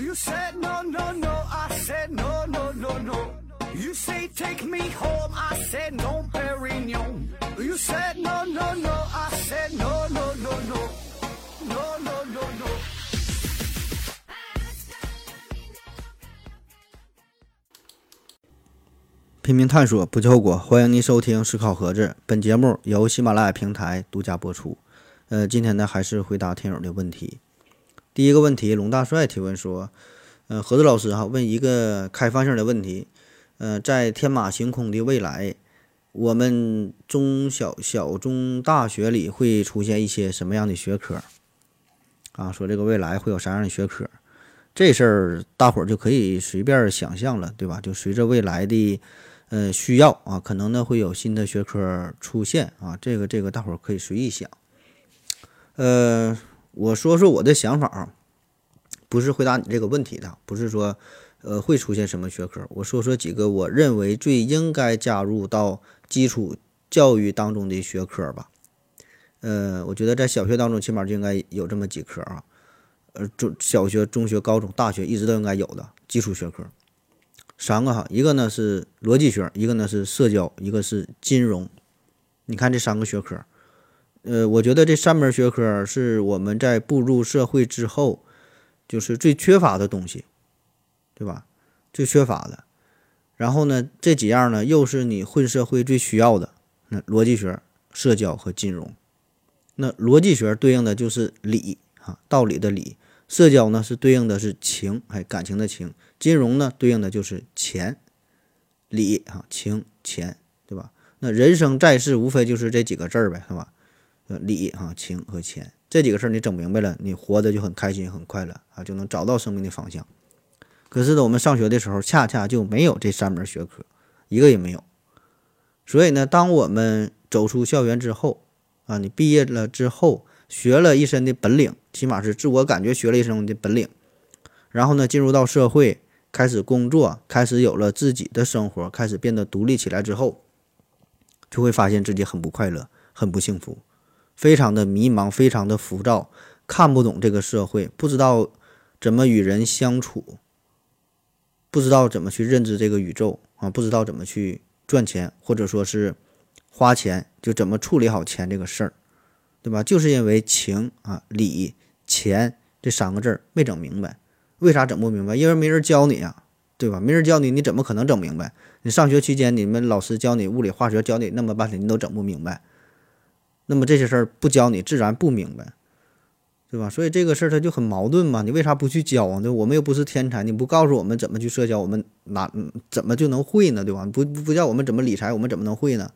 You said no, no, no. I said no, no, no, no. You say take me home. I said no, Perignon. You said no, no, no. I said no, no, no, no. No, no, no, no. 拼命探索，不计后果。欢迎您收听《思考盒子》，本节目由喜马拉雅平台独家播出。呃，今天呢，还是回答听友的问题。第一个问题，龙大帅提问说：“呃，何子老师哈，问一个开放性的问题。呃，在天马行空的未来，我们中小小中大学里会出现一些什么样的学科？啊，说这个未来会有啥样的学科？这事儿大伙儿就可以随便想象了，对吧？就随着未来的呃需要啊，可能呢会有新的学科出现啊。这个这个大伙儿可以随意想。呃，我说说我的想法啊，不是回答你这个问题的，不是说呃会出现什么学科。我说说几个我认为最应该加入到基础教育当中的学科吧。呃，我觉得在小学当中起码就应该有这么几科啊。呃，中小学、中学、高中、大学一直都应该有的基础学科，三个哈，一个呢是逻辑学，一个呢是社交，一个是金融。你看这三个学科，呃，我觉得这三门学科是我们在步入社会之后，就是最缺乏的东西，对吧？最缺乏的。然后呢，这几样呢又是你混社会最需要的，那逻辑学、社交和金融。那逻辑学对应的就是理啊，道理的理。社交呢是对应的是情，哎，感情的情；金融呢对应的就是钱，理啊，情钱，对吧？那人生在世无非就是这几个字儿呗，是吧？理啊，情和钱这几个事儿你整明白了，你活得就很开心很快乐啊，就能找到生命的方向。可是呢，我们上学的时候恰恰就没有这三门学科，一个也没有。所以呢，当我们走出校园之后啊，你毕业了之后。学了一身的本领，起码是自我感觉学了一身的本领，然后呢，进入到社会，开始工作，开始有了自己的生活，开始变得独立起来之后，就会发现自己很不快乐，很不幸福，非常的迷茫，非常的浮躁，看不懂这个社会，不知道怎么与人相处，不知道怎么去认知这个宇宙啊，不知道怎么去赚钱，或者说是花钱，就怎么处理好钱这个事儿。对吧？就是因为情啊、理、钱这三个字儿没整明白，为啥整不明白？因为没人教你啊，对吧？没人教你，你怎么可能整明白？你上学期间，你们老师教你物理、化学，教你那么半天，你都整不明白。那么这些事儿不教你，自然不明白，对吧？所以这个事儿它就很矛盾嘛。你为啥不去教啊？对，我们又不是天才，你不告诉我们怎么去社交，我们哪怎么就能会呢？对吧？不不教我们怎么理财，我们怎么能会呢？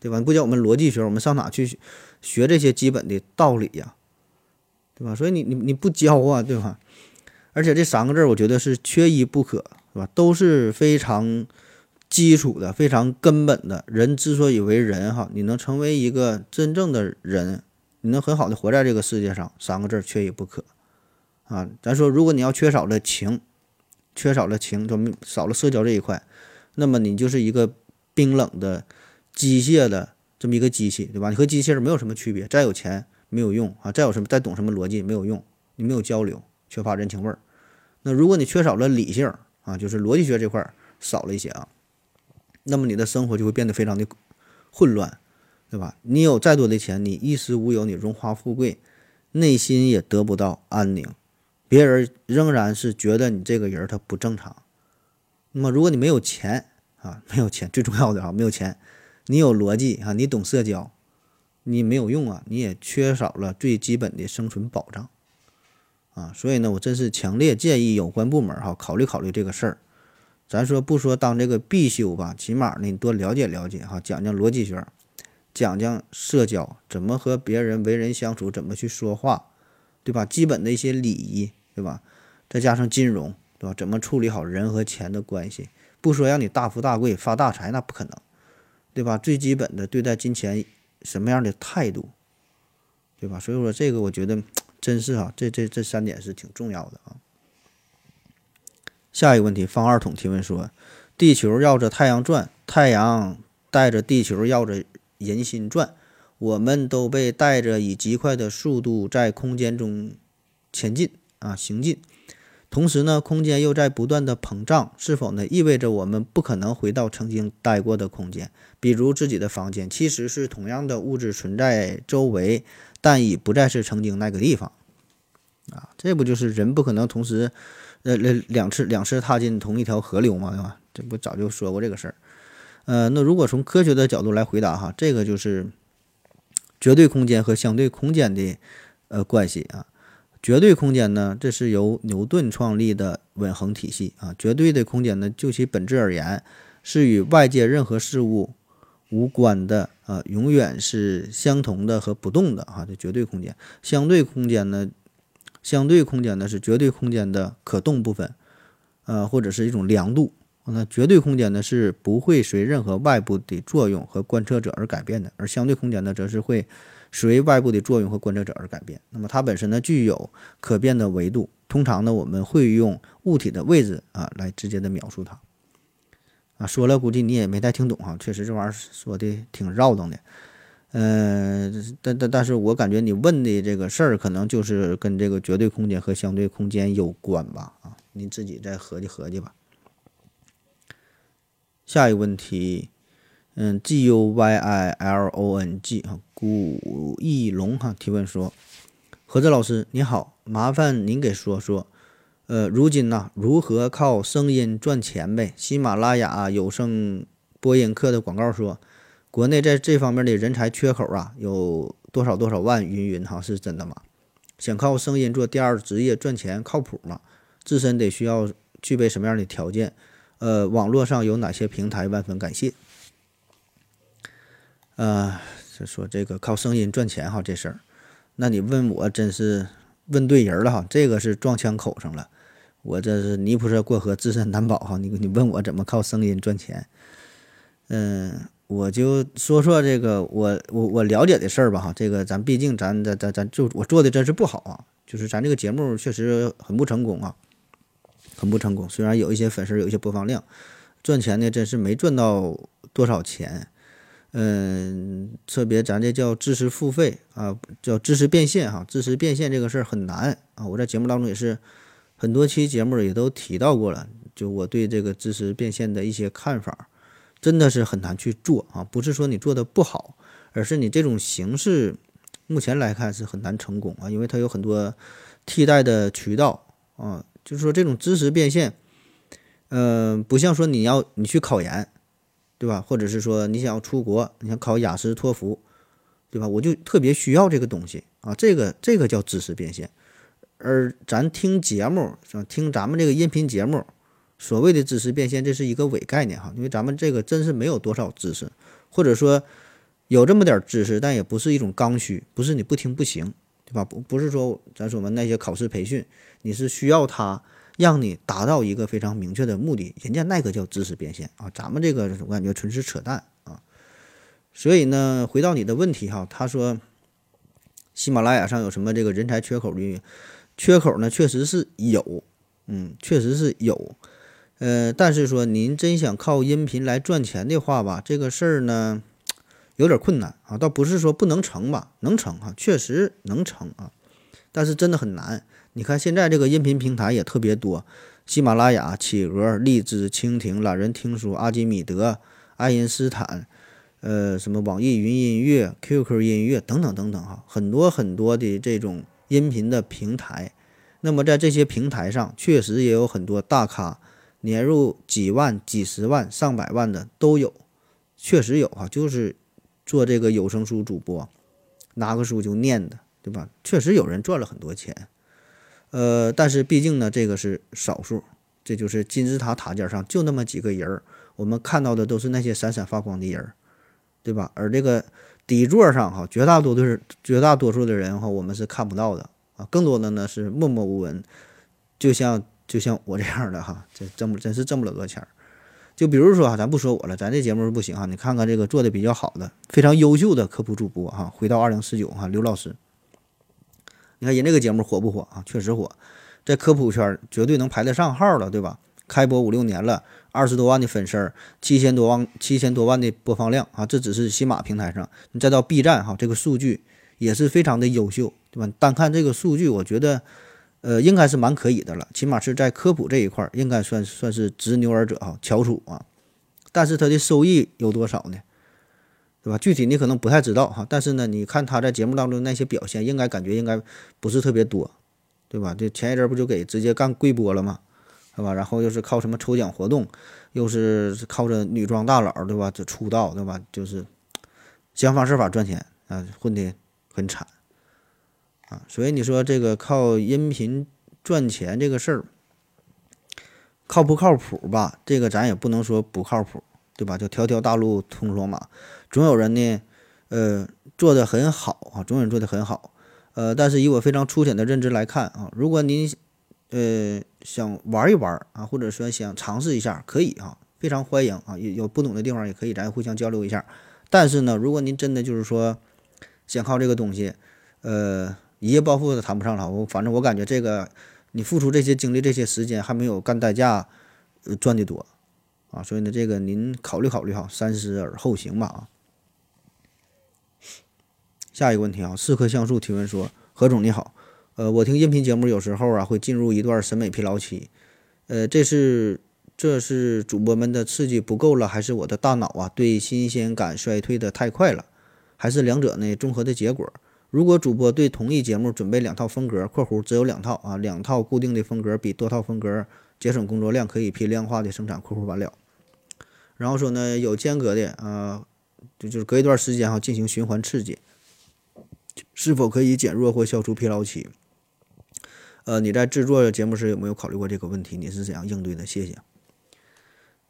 对吧？不教我们逻辑学，我们上哪去学这些基本的道理呀？对吧？所以你你你不教啊，对吧？而且这三个字儿，我觉得是缺一不可，是吧？都是非常基础的、非常根本的。人之所以为人，哈，你能成为一个真正的人，你能很好的活在这个世界上，三个字缺一不可啊。咱说，如果你要缺少了情，缺少了情，就少了社交这一块，那么你就是一个冰冷的。机械的这么一个机器，对吧？你和机器人没有什么区别，再有钱没有用啊，再有什么再懂什么逻辑没有用，你没有交流，缺乏人情味儿。那如果你缺少了理性啊，就是逻辑学这块少了一些啊，那么你的生活就会变得非常的混乱，对吧？你有再多的钱，你衣食无忧，你荣华富贵，内心也得不到安宁，别人仍然是觉得你这个人他不正常。那么如果你没有钱啊，没有钱最重要的啊，没有钱。你有逻辑啊，你懂社交，你没有用啊，你也缺少了最基本的生存保障啊，所以呢，我真是强烈建议有关部门哈考虑考虑这个事儿。咱说不说当这个必修吧，起码呢你多了解了解哈，讲讲逻辑学，讲讲社交，怎么和别人为人相处，怎么去说话，对吧？基本的一些礼仪，对吧？再加上金融，对吧？怎么处理好人和钱的关系？不说让你大富大贵发大财，那不可能。对吧？最基本的对待金钱什么样的态度，对吧？所以说这个我觉得真是啊，这这这三点是挺重要的啊。下一个问题，方二筒提问说：地球绕着太阳转，太阳带着地球绕着人心转，我们都被带着以极快的速度在空间中前进啊行进。同时呢，空间又在不断的膨胀，是否呢意味着我们不可能回到曾经待过的空间？比如自己的房间，其实是同样的物质存在周围，但已不再是曾经那个地方。啊，这不就是人不可能同时，呃，两两次两次踏进同一条河流嘛，对吧？这不早就说过这个事儿。呃，那如果从科学的角度来回答哈，这个就是绝对空间和相对空间的呃关系啊。绝对空间呢，这是由牛顿创立的稳恒体系啊。绝对的空间呢，就其本质而言，是与外界任何事物无关的啊，永远是相同的和不动的啊。这绝对空间，相对空间呢，相对空间呢是绝对空间的可动部分，呃，或者是一种量度。那绝对空间呢是不会随任何外部的作用和观测者而改变的，而相对空间呢则是会。随外部的作用和观测者而改变。那么它本身呢具有可变的维度。通常呢我们会用物体的位置啊来直接的描述它。啊，说了估计你也没太听懂哈。确实这玩意儿说的挺绕腾的。嗯，但但但是我感觉你问的这个事儿可能就是跟这个绝对空间和相对空间有关吧？啊，您自己再合计合计吧。下一个问题。嗯，G U Y I L O N G 啊，古翼龙哈提问说：何泽老师你好，麻烦您给说说，呃，如今呢如何靠声音赚钱呗？喜马拉雅有声播音课的广告说，国内在这方面的人才缺口啊，有多少多少万云云哈，是真的吗？想靠声音做第二职业赚钱靠谱吗？自身得需要具备什么样的条件？呃，网络上有哪些平台？万分感谢。呃，就说这个靠声音赚钱哈，这事儿，那你问我真是问对人了哈，这个是撞枪口上了，我这是泥菩萨过河，自身难保哈。你你问我怎么靠声音赚钱？嗯，我就说说这个我我我了解的事儿吧哈。这个咱毕竟咱咱咱咱就我做的真是不好啊，就是咱这个节目确实很不成功啊，很不成功。虽然有一些粉丝，有一些播放量，赚钱呢真是没赚到多少钱。嗯，特别咱这叫知识付费啊，叫知识变现哈。知识变现这个事儿很难啊，我在节目当中也是很多期节目也都提到过了。就我对这个知识变现的一些看法，真的是很难去做啊。不是说你做的不好，而是你这种形式目前来看是很难成功啊，因为它有很多替代的渠道啊。就是说这种知识变现，嗯，不像说你要你去考研。对吧？或者是说你想要出国，你想考雅思托福，对吧？我就特别需要这个东西啊，这个这个叫知识变现。而咱听节目，听咱们这个音频节目，所谓的知识变现，这是一个伪概念哈，因为咱们这个真是没有多少知识，或者说有这么点知识，但也不是一种刚需，不是你不听不行，对吧？不不是说咱说我们那些考试培训，你是需要它。让你达到一个非常明确的目的，人家那个叫知识变现啊，咱们这个我感觉纯是扯淡啊。所以呢，回到你的问题哈，他说喜马拉雅上有什么这个人才缺口的缺口呢？确实是有，嗯，确实是有，呃，但是说您真想靠音频来赚钱的话吧，这个事儿呢有点困难啊，倒不是说不能成吧，能成啊，确实能成啊，但是真的很难。你看现在这个音频平台也特别多，喜马拉雅、企鹅、荔枝、蜻蜓、懒人听书、阿基米德、爱因斯坦，呃，什么网易云音乐、QQ 音乐等等等等哈，很多很多的这种音频的平台。那么在这些平台上，确实也有很多大咖，年入几万、几十万、上百万的都有，确实有哈，就是做这个有声书主播，拿个书就念的，对吧？确实有人赚了很多钱。呃，但是毕竟呢，这个是少数，这就是金字塔塔尖上就那么几个人儿，我们看到的都是那些闪闪发光的人，对吧？而这个底座上哈，绝大多数是绝大多数的人哈，我们是看不到的啊，更多的呢是默默无闻，就像就像我这样的哈，这挣不真是挣不了多钱儿。就比如说啊，咱不说我了，咱这节目不行哈，你看看这个做的比较好的、非常优秀的科普主播哈，回到二零四九哈，刘老师。你看人这个节目火不火啊？确实火，在科普圈绝对能排得上号了，对吧？开播五六年了，二十多万的粉丝，七千多万七千多万的播放量啊！这只是喜马平台上，你再到 B 站哈，这个数据也是非常的优秀，对吧？单看这个数据，我觉得，呃，应该是蛮可以的了，起码是在科普这一块，应该算算是执牛耳者哈，翘楚啊。但是他的收益有多少呢？对吧？具体你可能不太知道哈，但是呢，你看他在节目当中那些表现，应该感觉应该不是特别多，对吧？这前一阵不就给直接干贵播了吗？对吧？然后又是靠什么抽奖活动，又是靠着女装大佬，对吧？这出道，对吧？就是想方设法赚钱啊，混得很惨。啊，所以你说这个靠音频赚钱这个事儿，靠不靠谱吧？这个咱也不能说不靠谱，对吧？就条条大路通罗马，总有人呢，呃，做的很好啊，总有人做的很好，呃，但是以我非常粗浅的认知来看啊，如果您呃想玩一玩啊，或者说想尝试一下，可以啊，非常欢迎啊，有有不懂的地方也可以咱互相交流一下。但是呢，如果您真的就是说想靠这个东西，呃。一夜暴富的谈不上了，我反正我感觉这个，你付出这些精力、这些时间，还没有干代驾，呃，赚的多，啊，所以呢，这个您考虑考虑哈，三思而后行吧啊。下一个问题啊，四棵橡树提问说：何总你好，呃，我听音频节目有时候啊会进入一段审美疲劳期，呃，这是这是主播们的刺激不够了，还是我的大脑啊对新鲜感衰退的太快了，还是两者呢综合的结果？如果主播对同一节目准备两套风格（括弧只有两套啊，两套固定的风格比多套风格节省工作量，可以批量化的生产）（括弧完了）。然后说呢，有间隔的啊，就就是隔一段时间哈进行循环刺激，是否可以减弱或消除疲劳期？呃，你在制作节目时有没有考虑过这个问题？你是怎样应对的？谢谢。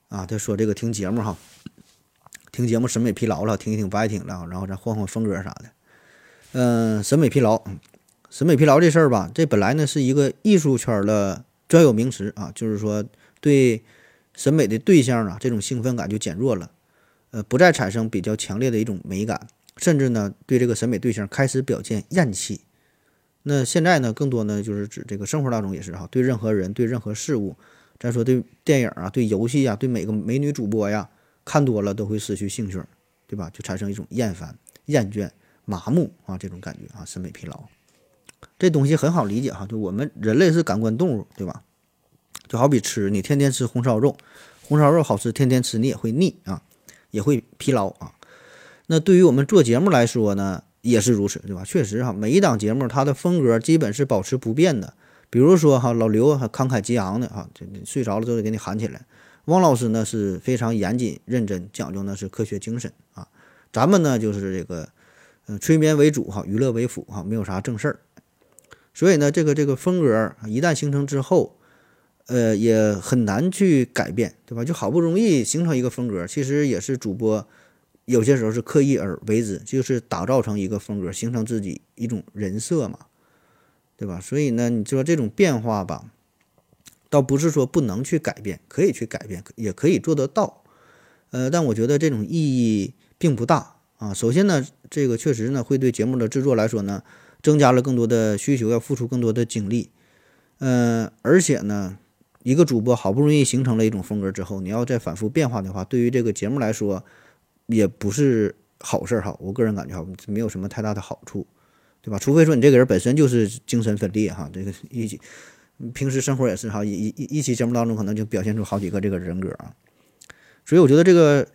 啊，他说这个听节目哈，听节目审美疲劳了，听一听不爱听了，然后再换换风格啥的。嗯，审美疲劳，审美疲劳这事儿吧，这本来呢是一个艺术圈的专有名词啊，就是说对审美的对象啊，这种兴奋感就减弱了，呃，不再产生比较强烈的一种美感，甚至呢对这个审美对象开始表现厌弃。那现在呢，更多呢就是指这个生活当中也是哈，对任何人、对任何事物，再说对电影啊、对游戏啊、对每个美女主播呀，看多了都会失去兴趣，对吧？就产生一种厌烦、厌倦。麻木啊，这种感觉啊，审美疲劳，这东西很好理解哈。就我们人类是感官动物，对吧？就好比吃，你天天吃红烧肉，红烧肉好吃，天天吃你也会腻啊，也会疲劳啊。那对于我们做节目来说呢，也是如此，对吧？确实哈，每一档节目它的风格基本是保持不变的。比如说哈，老刘慷慨激昂的哈，这睡着了都得给你喊起来。汪老师呢是非常严谨认真，讲究呢是科学精神啊。咱们呢就是这个。嗯，催眠为主哈，娱乐为辅哈，没有啥正事儿。所以呢，这个这个风格一旦形成之后，呃，也很难去改变，对吧？就好不容易形成一个风格，其实也是主播有些时候是刻意而为之，就是打造成一个风格，形成自己一种人设嘛，对吧？所以呢，你说这种变化吧，倒不是说不能去改变，可以去改变，也可以做得到。呃，但我觉得这种意义并不大。啊，首先呢，这个确实呢会对节目的制作来说呢，增加了更多的需求，要付出更多的精力。嗯，而且呢，一个主播好不容易形成了一种风格之后，你要再反复变化的话，对于这个节目来说也不是好事儿哈。我个人感觉哈，没有什么太大的好处，对吧？除非说你这个人本身就是精神分裂哈，这个一起平时生活也是哈，一一一期节目当中可能就表现出好几个这个人格啊。所以我觉得这个。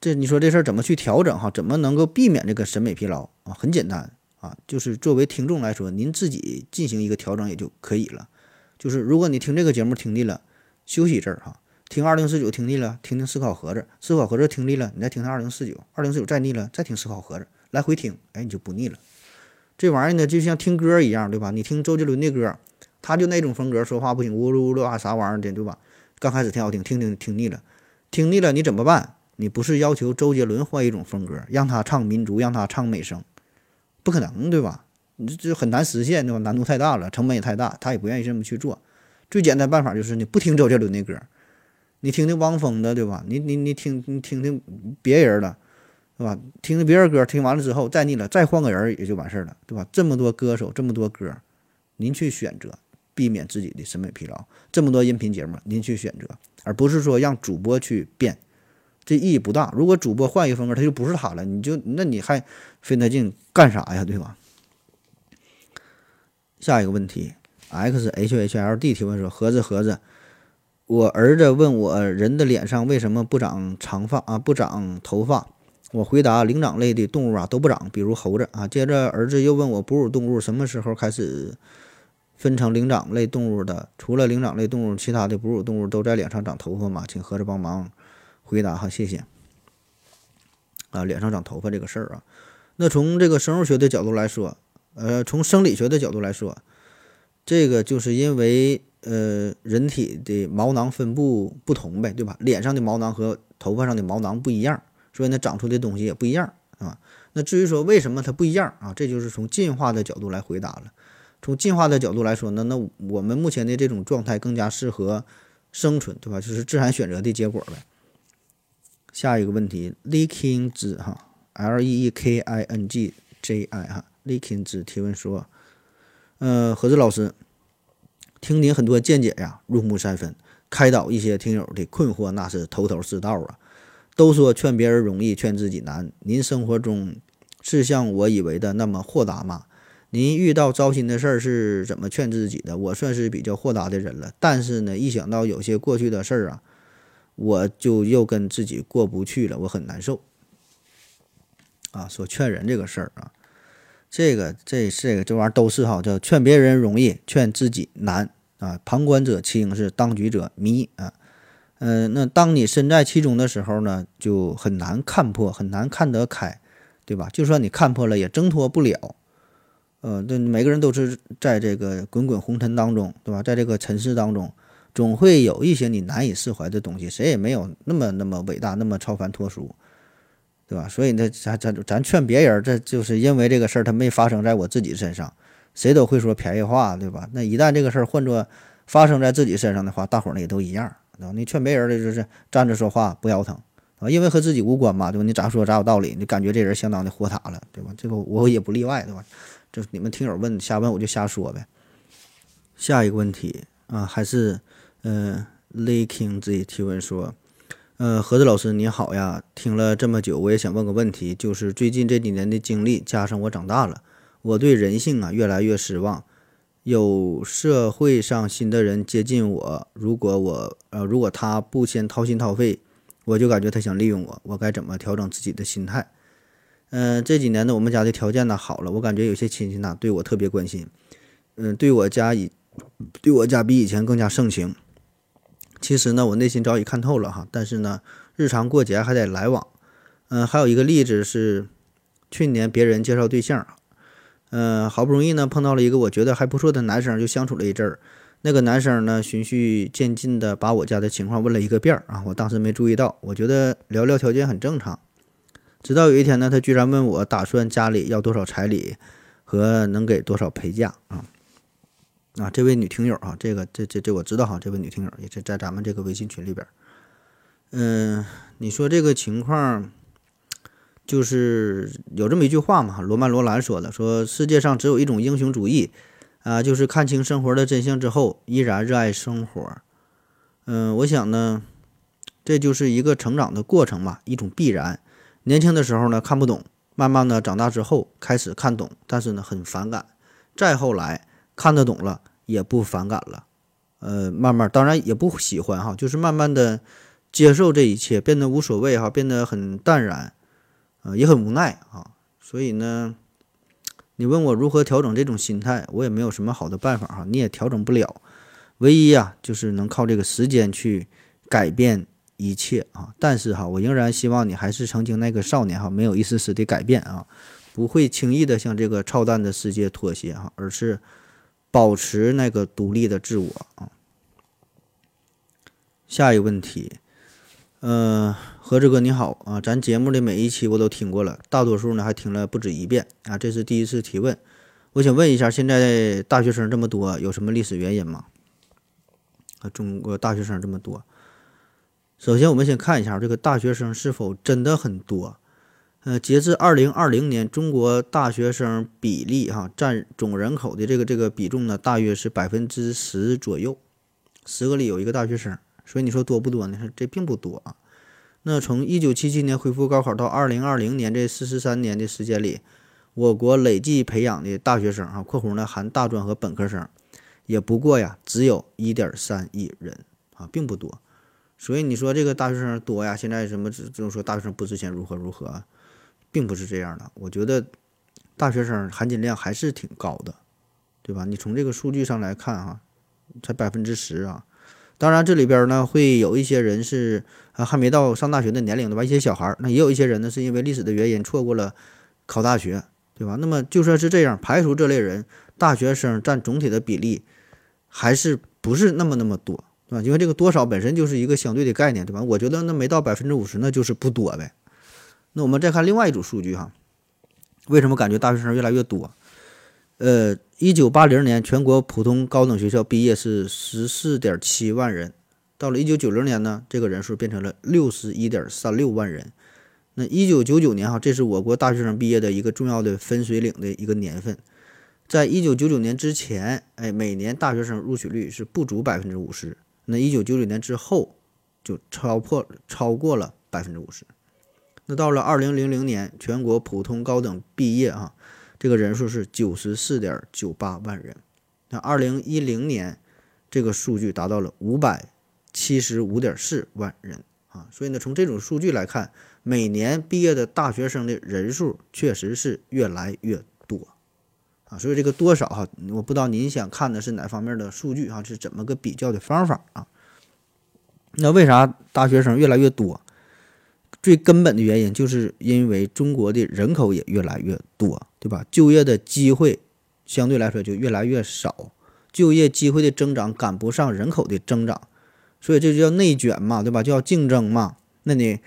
这你说这事儿怎么去调整哈？怎么能够避免这个审美疲劳啊？很简单啊，就是作为听众来说，您自己进行一个调整也就可以了。就是如果你听这个节目听腻了，休息一阵儿哈，听二零四九听腻了，听听思考盒子，思考盒子听腻了，你再听听二零四九，二零四九再腻了，再听思考盒子，来回听，哎，你就不腻了。这玩意儿呢，就像听歌一样，对吧？你听周杰伦的歌，他就那种风格，说话不行，呜噜呜噜啊，啥玩意儿的，对吧？刚开始挺好听，听听听腻了，听腻了你怎么办？你不是要求周杰伦换一种风格，让他唱民族，让他唱美声，不可能，对吧？你这这很难实现，对吧？难度太大了，成本也太大，他也不愿意这么去做。最简单办法就是你不听周杰伦的歌，你听听汪峰的，对吧？你你你听你听听别人的，对吧？听听别人歌，听完了之后再腻了，再换个人也就完事儿了，对吧？这么多歌手，这么多歌，您去选择，避免自己的审美疲劳。这么多音频节目，您去选择，而不是说让主播去变。这意义不大。如果主播换一个风格，他就不是他了，你就那你还费那劲干啥呀？对吧？下一个问题，x h h l d 提问说：盒子盒子，我儿子问我人的脸上为什么不长长发啊？不长头发？我回答：灵长类的动物啊都不长，比如猴子啊。接着儿子又问我哺乳动物什么时候开始分成灵长类动物的？除了灵长类动物，其他的哺乳动物都在脸上长头发吗？请盒子帮忙回答哈，谢谢。啊，脸上长头发这个事儿啊，那从这个生物学的角度来说，呃，从生理学的角度来说，这个就是因为呃人体的毛囊分布不同呗，对吧？脸上的毛囊和头发上的毛囊不一样，所以呢长出的东西也不一样啊。那至于说为什么它不一样啊，这就是从进化的角度来回答了。从进化的角度来说呢，那我们目前的这种状态更加适合生存，对吧？就是自然选择的结果呗。下一个问题，Leaking 子哈，L E E K I N G J I 哈，Leaking 子提问说，呃，何子老师，听您很多见解呀，入木三分，开导一些听友的困惑，那是头头是道啊。都说劝别人容易，劝自己难。您生活中是像我以为的那么豁达吗？您遇到糟心的事儿是怎么劝自己的？我算是比较豁达的人了，但是呢，一想到有些过去的事儿啊。我就又跟自己过不去了，我很难受。啊，说劝人这个事儿啊，这个这这个这玩意儿都是哈，叫劝别人容易，劝自己难啊。旁观者清，是当局者迷啊。嗯，那当你身在其中的时候呢，就很难看破，很难看得开，对吧？就算你看破了，也挣脱不了。呃，这每个人都是在这个滚滚红尘当中，对吧？在这个尘世当中。总会有一些你难以释怀的东西，谁也没有那么那么伟大，那么超凡脱俗，对吧？所以呢，咱咱咱劝别人，这就是因为这个事儿它没发生在我自己身上，谁都会说便宜话，对吧？那一旦这个事儿换作发生在自己身上的话，大伙儿呢也都一样，对吧？你劝别人的就是站着说话不腰疼啊，因为和自己无关嘛，对吧？你咋说咋有道理，你感觉这人相当的豁达了，对吧？这个我也不例外，对吧？这你们听友问瞎问我就瞎说呗。下一个问题啊，还是。嗯，Laking 自己提问说：“呃，何子老师你好呀，听了这么久，我也想问个问题，就是最近这几年的经历，加上我长大了，我对人性啊越来越失望。有社会上新的人接近我，如果我呃如果他不先掏心掏肺，我就感觉他想利用我，我该怎么调整自己的心态？嗯，这几年呢，我们家的条件呢好了，我感觉有些亲戚呢对我特别关心，嗯，对我家以对我家比以前更加盛情。”其实呢，我内心早已看透了哈，但是呢，日常过节还得来往。嗯，还有一个例子是，去年别人介绍对象，嗯，好不容易呢碰到了一个我觉得还不错的男生，就相处了一阵儿。那个男生呢，循序渐进的把我家的情况问了一个遍儿啊，我当时没注意到，我觉得聊聊条件很正常。直到有一天呢，他居然问我打算家里要多少彩礼和能给多少陪嫁啊。啊，这位女听友啊，这个这这这我知道哈，这位女听友也是在咱们这个微信群里边。嗯，你说这个情况，就是有这么一句话嘛，罗曼罗兰说的，说世界上只有一种英雄主义啊，就是看清生活的真相之后依然热爱生活。嗯，我想呢，这就是一个成长的过程嘛，一种必然。年轻的时候呢看不懂，慢慢的长大之后开始看懂，但是呢很反感，再后来。看得懂了，也不反感了，呃，慢慢，当然也不喜欢哈，就是慢慢的接受这一切，变得无所谓哈，变得很淡然，呃，也很无奈啊。所以呢，你问我如何调整这种心态，我也没有什么好的办法哈，你也调整不了。唯一啊，就是能靠这个时间去改变一切啊。但是哈，我仍然希望你还是曾经那个少年哈，没有一丝丝的改变啊，不会轻易的向这个操蛋的世界妥协哈，而是。保持那个独立的自我啊。下一个问题，呃，何志哥你好啊，咱节目的每一期我都听过了，大多数呢还听了不止一遍啊，这是第一次提问，我想问一下，现在大学生这么多，有什么历史原因吗？啊，中国大学生这么多，首先我们先看一下这个大学生是否真的很多。呃，截至二零二零年，中国大学生比例哈占总人口的这个这个比重呢，大约是百分之十左右，十个里有一个大学生，所以你说多不多呢？这并不多啊。那从一九七七年恢复高考到二零二零年这四十三年的时间里，我国累计培养的大学生啊（括弧呢含大专和本科生）也不过呀，只有一点三亿人啊，并不多。所以你说这个大学生多呀？现在什么只就说大学生不值钱如何如何，并不是这样的。我觉得大学生含金量还是挺高的，对吧？你从这个数据上来看哈，才百分之十啊。当然这里边呢会有一些人是啊还没到上大学的年龄对吧？一些小孩儿，那也有一些人呢是因为历史的原因错过了考大学，对吧？那么就算是这样，排除这类人，大学生占总体的比例还是不是那么那么多。对吧？因为这个多少本身就是一个相对的概念，对吧？我觉得那没到百分之五十，那就是不多呗。那我们再看另外一组数据哈，为什么感觉大学生越来越多？呃，一九八零年全国普通高等学校毕业是十四点七万人，到了一九九零年呢，这个人数变成了六十一点三六万人。那一九九九年哈，这是我国大学生毕业的一个重要的分水岭的一个年份。在一九九九年之前，哎，每年大学生录取率是不足百分之五十。那一九九九年之后，就超破超过了百分之五十。那到了二零零零年，全国普通高等毕业啊，这个人数是九十四点九八万人。那二零一零年，这个数据达到了五百七十五点四万人啊。所以呢，从这种数据来看，每年毕业的大学生的人数确实是越来越多。啊，所以这个多少哈，我不知道您想看的是哪方面的数据哈，是怎么个比较的方法啊？那为啥大学生越来越多？最根本的原因就是因为中国的人口也越来越多，对吧？就业的机会相对来说就越来越少，就业机会的增长赶不上人口的增长，所以这就叫内卷嘛，对吧？就要竞争嘛，那你。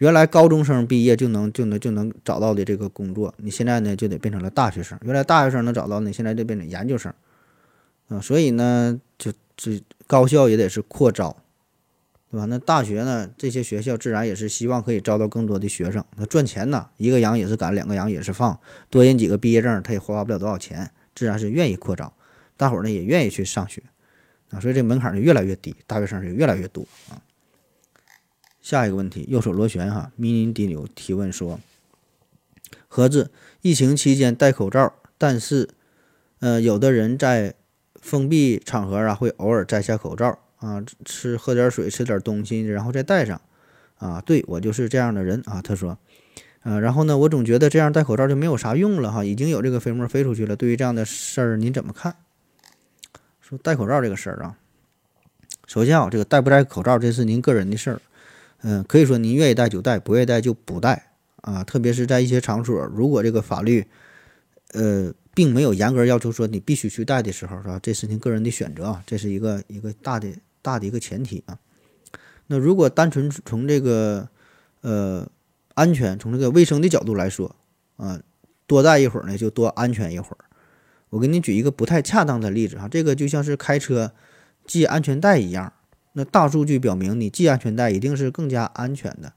原来高中生毕业就能就能就能找到的这个工作，你现在呢就得变成了大学生。原来大学生能找到，你现在就变成研究生，啊，所以呢，就这高校也得是扩招，对吧？那大学呢，这些学校自然也是希望可以招到更多的学生，那赚钱呢，一个羊也是赶，两个羊也是放，多印几个毕业证，他也花不了多少钱，自然是愿意扩招，大伙儿呢也愿意去上学，啊，所以这门槛就越来越低，大学生就越来越多啊。下一个问题，右手螺旋哈，迷你滴流提问说：盒子，疫情期间戴口罩，但是，呃，有的人在封闭场合啊，会偶尔摘下口罩啊，吃喝点水，吃点东西，然后再戴上。啊，对我就是这样的人啊。他说，啊，然后呢，我总觉得这样戴口罩就没有啥用了哈，已经有这个飞沫飞出去了。对于这样的事儿，您怎么看？说戴口罩这个事儿啊，首先啊，这个戴不戴口罩，这是您个人的事儿。嗯，可以说您愿意戴就戴，不愿意戴就不戴啊。特别是在一些场所，如果这个法律，呃，并没有严格要求说你必须去戴的时候，是吧？这是您个人的选择啊，这是一个一个大的大的一个前提啊。那如果单纯从这个呃安全、从这个卫生的角度来说啊，多戴一会儿呢，就多安全一会儿。我给你举一个不太恰当的例子哈，这个就像是开车系安全带一样。那大数据表明，你系安全带一定是更加安全的，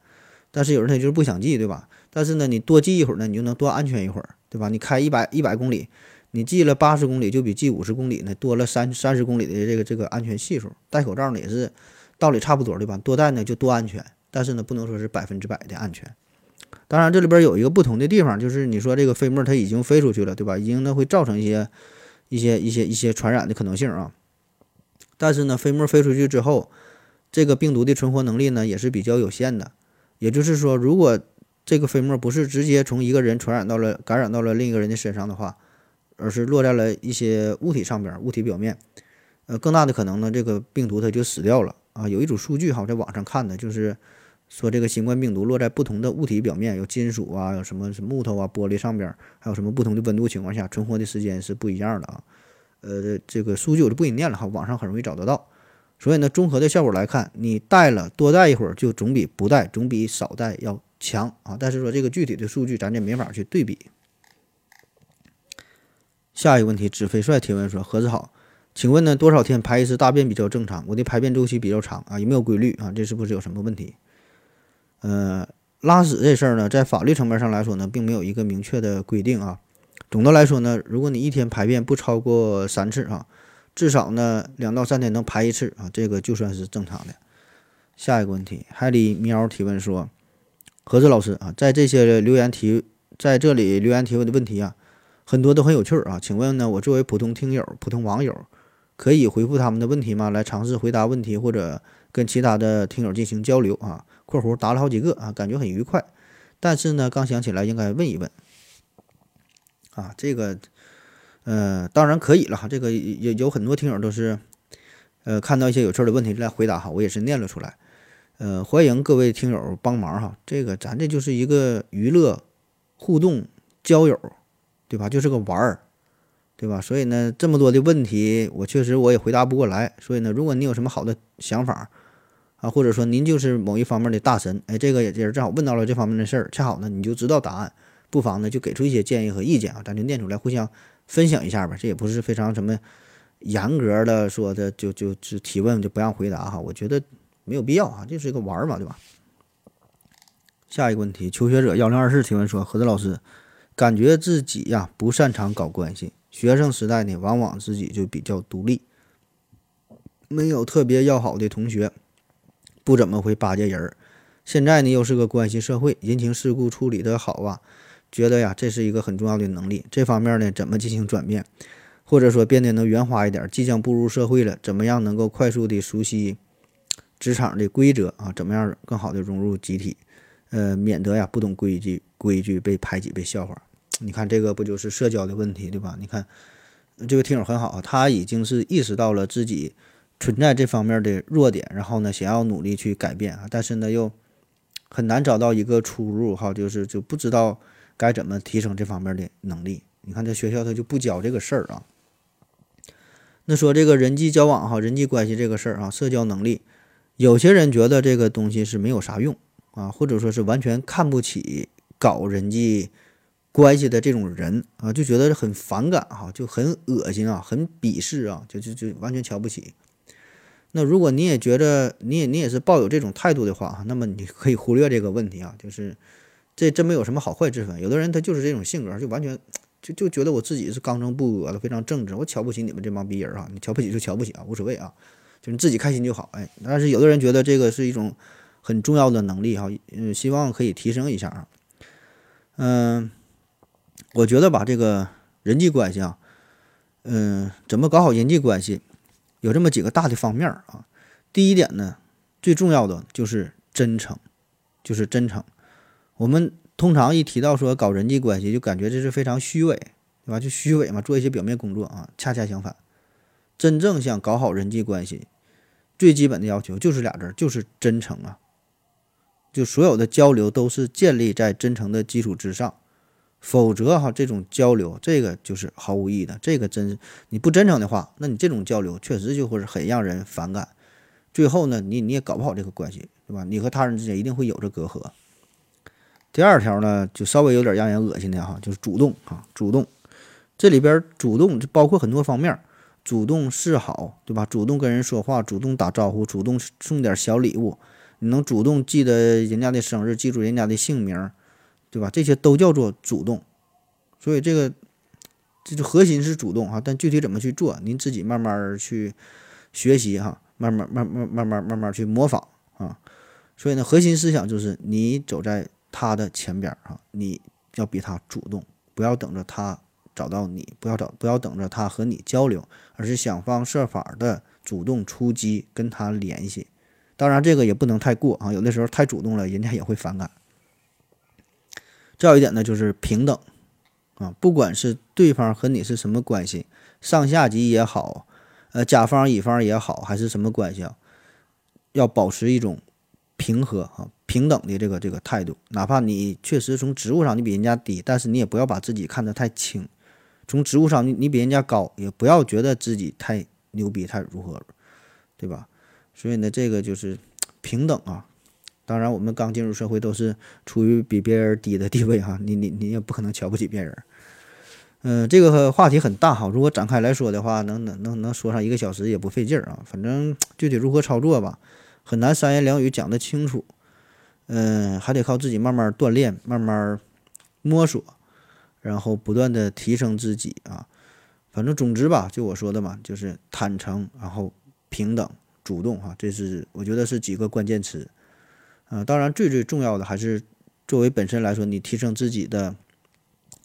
但是有人他就是不想系，对吧？但是呢，你多系一会儿呢，你就能多安全一会儿，对吧？你开一百一百公里，你系了八十公里，就比系五十公里呢多了三三十公里的这个这个安全系数。戴口罩呢也是道理差不多，对吧？多戴呢就多安全，但是呢不能说是百分之百的安全。当然这里边有一个不同的地方，就是你说这个飞沫它已经飞出去了，对吧？已经呢会造成一些一些一些一些传染的可能性啊。但是呢，飞沫飞出去之后，这个病毒的存活能力呢也是比较有限的。也就是说，如果这个飞沫不是直接从一个人传染到了、感染到了另一个人的身上的话，而是落在了一些物体上边、物体表面，呃，更大的可能呢，这个病毒它就死掉了啊。有一组数据哈，在网上看的，就是说这个新冠病毒落在不同的物体表面，有金属啊，有什么木头啊、玻璃上边，还有什么不同的温度情况下，存活的时间是不一样的啊。呃，这个数据我就不给你念了哈，网上很容易找得到。所以呢，综合的效果来看，你戴了多戴一会儿，就总比不戴，总比少戴要强啊。但是说这个具体的数据，咱这没法去对比。下一个问题，纸飞帅提问说：何子好，请问呢，多少天排一次大便比较正常？我的排便周期比较长啊，有没有规律啊？这是不是有什么问题？呃，拉屎这事儿呢，在法律层面上来说呢，并没有一个明确的规定啊。总的来说呢，如果你一天排便不超过三次啊，至少呢两到三天能排一次啊，这个就算是正常的。下一个问题，海里喵提问说：何子老师啊，在这些留言提在这里留言提问的问题啊，很多都很有趣儿啊，请问呢，我作为普通听友、普通网友，可以回复他们的问题吗？来尝试回答问题或者跟其他的听友进行交流啊。括弧答了好几个啊，感觉很愉快。但是呢，刚想起来应该问一问啊，这个，呃，当然可以了。这个有有很多听友都是，呃，看到一些有趣的问题来回答哈，我也是念了出来。呃，欢迎各位听友帮忙哈。这个咱这就是一个娱乐互动交友，对吧？就是个玩儿，对吧？所以呢，这么多的问题，我确实我也回答不过来。所以呢，如果你有什么好的想法，啊，或者说您就是某一方面的大神，哎，这个也人正好问到了这方面的事儿，恰好呢你就知道答案，不妨呢就给出一些建议和意见啊，咱就念出来互相分享一下吧。这也不是非常什么严格的说的，就就就提问就不让回答哈，我觉得没有必要啊，就是一个玩儿嘛，对吧？下一个问题，求学者幺零二四提问说，何子老师，感觉自己呀不擅长搞关系，学生时代呢往往自己就比较独立，没有特别要好的同学。不怎么会巴结人儿，现在呢又是个关系社会，人情世故处理得好啊，觉得呀这是一个很重要的能力。这方面呢怎么进行转变，或者说变得能圆滑一点？即将步入社会了，怎么样能够快速的熟悉职场的规则啊？怎么样更好的融入集体？呃，免得呀不懂规矩规矩被排挤被笑话。你看这个不就是社交的问题对吧？你看这个听友很好，他已经是意识到了自己。存在这方面的弱点，然后呢，想要努力去改变啊，但是呢，又很难找到一个出路哈，就是就不知道该怎么提升这方面的能力。你看这学校他就不教这个事儿啊。那说这个人际交往哈，人际关系这个事儿啊，社交能力，有些人觉得这个东西是没有啥用啊，或者说是完全看不起搞人际关系的这种人啊，就觉得很反感哈，就很恶心啊，很鄙视啊，就就就完全瞧不起。那如果你也觉得你也你也是抱有这种态度的话那么你可以忽略这个问题啊，就是这真没有什么好坏之分。有的人他就是这种性格，就完全就就觉得我自己是刚正不阿的，非常正直。我瞧不起你们这帮逼人啊，你瞧不起就瞧不起啊，无所谓啊，就你自己开心就好。哎，但是有的人觉得这个是一种很重要的能力哈，嗯，希望可以提升一下啊。嗯，我觉得吧，这个人际关系啊，嗯，怎么搞好人际关系？有这么几个大的方面啊，第一点呢，最重要的就是真诚，就是真诚。我们通常一提到说搞人际关系，就感觉这是非常虚伪，对吧？就虚伪嘛，做一些表面工作啊。恰恰相反，真正想搞好人际关系，最基本的要求就是俩字，就是真诚啊。就所有的交流都是建立在真诚的基础之上。否则哈，这种交流这个就是毫无意义的。这个真你不真诚的话，那你这种交流确实就会很让人反感。最后呢，你你也搞不好这个关系，对吧？你和他人之间一定会有着隔阂。第二条呢，就稍微有点让人恶心的哈，就是主动啊，主动。这里边主动就包括很多方面，主动示好，对吧？主动跟人说话，主动打招呼，主动送点小礼物，你能主动记得人家的生日，记住人家的姓名。对吧？这些都叫做主动，所以这个这就核心是主动哈，但具体怎么去做，您自己慢慢去学习哈，慢慢慢慢慢慢慢慢去模仿啊。所以呢，核心思想就是你走在他的前边儿啊，你要比他主动，不要等着他找到你，不要找不要等着他和你交流，而是想方设法的主动出击，跟他联系。当然，这个也不能太过啊，有的时候太主动了，人家也会反感。再有一点呢，就是平等啊，不管是对方和你是什么关系，上下级也好，呃，甲方乙方也好，还是什么关系啊，要保持一种平和啊、平等的这个这个态度。哪怕你确实从职务上你比人家低，但是你也不要把自己看得太轻；从职务上你你比人家高，也不要觉得自己太牛逼、太如何，对吧？所以呢，这个就是平等啊。当然，我们刚进入社会都是处于比别人低的地位哈，你你你也不可能瞧不起别人。嗯，这个话题很大哈，如果展开来说的话，能能能能说上一个小时也不费劲儿啊。反正具体如何操作吧，很难三言两语讲得清楚。嗯，还得靠自己慢慢锻炼，慢慢摸索，然后不断的提升自己啊。反正总之吧，就我说的嘛，就是坦诚，然后平等、主动哈，这是我觉得是几个关键词。啊，当然最最重要的还是作为本身来说，你提升自己的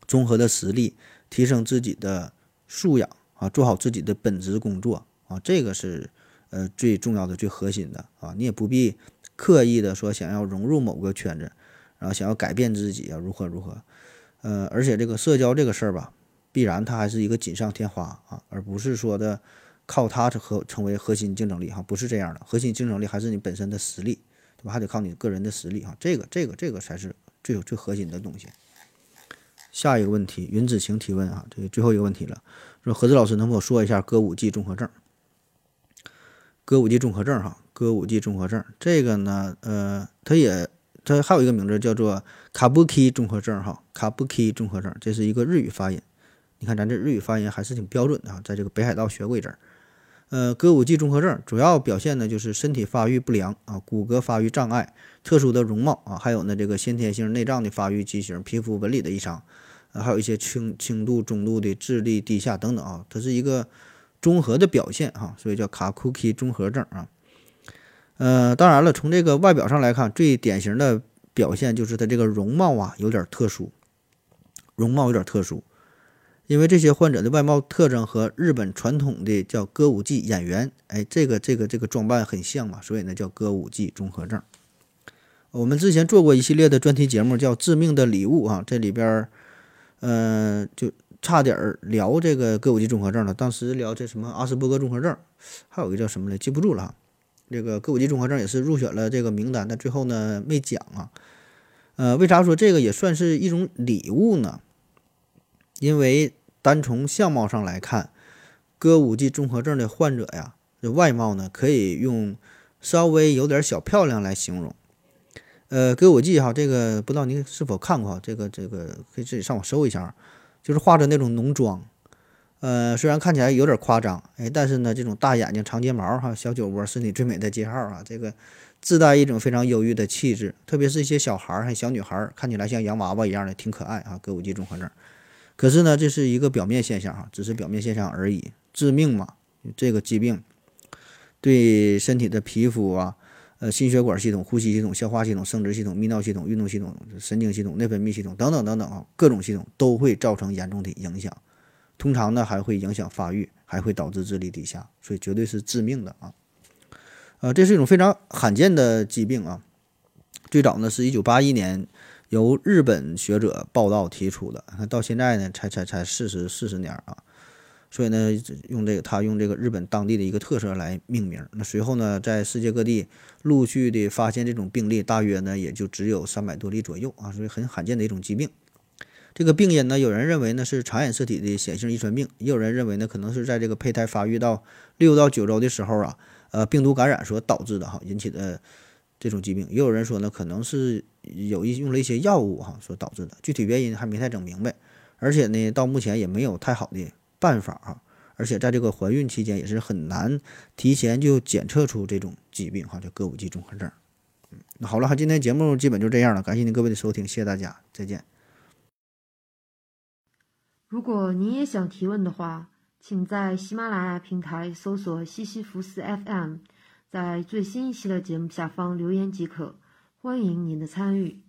综合的实力，提升自己的素养啊，做好自己的本职工作。啊，这个是呃最重要的、最核心的啊。你也不必刻意的说想要融入某个圈子，然后想要改变自己啊，如何如何。呃，而且这个社交这个事儿吧，必然它还是一个锦上添花啊，而不是说的靠它和成为核心竞争力哈，不是这样的。核心竞争力还是你本身的实力，对吧？还得靠你个人的实力哈，这个这个这个才是最有最核心的东西。下一个问题，云子晴提问啊，这最后一个问题了，说何志老师能否说一下歌舞伎综合症？歌舞伎综合症哈，歌舞伎综合症这个呢，呃，它也它还有一个名字叫做卡布奇综合症哈，卡布奇综合症，这是一个日语发音。你看咱这日语发音还是挺标准的哈，在这个北海道学过一阵儿。呃，歌舞伎综合症主要表现呢就是身体发育不良啊，骨骼发育障碍，特殊的容貌啊，还有呢这个先天性内脏的发育畸形，皮肤纹理的异常，啊，还有一些轻轻度、中度的智力低下等等啊，它是一个综合的表现哈，所以叫卡库奇综合症啊。呃，当然了，从这个外表上来看，最典型的表现就是它这个容貌啊有点特殊，容貌有点特殊。因为这些患者的外貌特征和日本传统的叫歌舞伎演员，哎，这个这个这个装扮很像嘛，所以呢叫歌舞伎综合症。我们之前做过一系列的专题节目，叫《致命的礼物》啊，这里边儿，呃，就差点聊这个歌舞伎综合症了。当时聊这什么阿斯伯格综合症，还有一个叫什么来，记不住了哈。这个歌舞伎综合症也是入选了这个名单，但最后呢没讲啊。呃，为啥说这个也算是一种礼物呢？因为单从相貌上来看，歌舞伎综合症的患者呀，这外貌呢可以用稍微有点小漂亮来形容。呃，歌舞伎哈，这个不知道您是否看过？这个这个可以自己上网搜一下，就是化着那种浓妆。呃，虽然看起来有点夸张，哎，但是呢，这种大眼睛、长睫毛哈、小酒窝是你最美的记号啊，这个自带一种非常忧郁的气质，特别是一些小孩儿、还小女孩儿，看起来像洋娃娃一样的，挺可爱啊。歌舞伎综合症。可是呢，这是一个表面现象哈，只是表面现象而已。致命嘛，这个疾病对身体的皮肤啊、呃心血管系统、呼吸系统、消化系统、生殖系统、泌尿系统、运动系统、神经系统、内分泌系统等等等等啊，各种系统都会造成严重的影响。通常呢，还会影响发育，还会导致智力低下，所以绝对是致命的啊。呃，这是一种非常罕见的疾病啊。最早呢，是一九八一年。由日本学者报道提出的，到现在呢，才才才四十四十年啊，所以呢，用这个他用这个日本当地的一个特色来命名。那随后呢，在世界各地陆续的发现这种病例，大约呢也就只有三百多例左右啊，所以很罕见的一种疾病。这个病因呢，有人认为呢是肠染色体的显性遗传病，也有人认为呢可能是在这个胚胎发育到六到九周的时候啊，呃，病毒感染所导致的哈引起的。这种疾病，也有人说呢，可能是有一用了一些药物哈所导致的，具体原因还没太整明白，而且呢，到目前也没有太好的办法哈，而且在这个怀孕期间也是很难提前就检测出这种疾病哈，叫歌舞伎综合症。嗯，那好了哈，今天节目基本就这样了，感谢您各位的收听，谢谢大家，再见。如果您也想提问的话，请在喜马拉雅平台搜索西西弗斯 FM。在最新一期的节目下方留言即可，欢迎您的参与。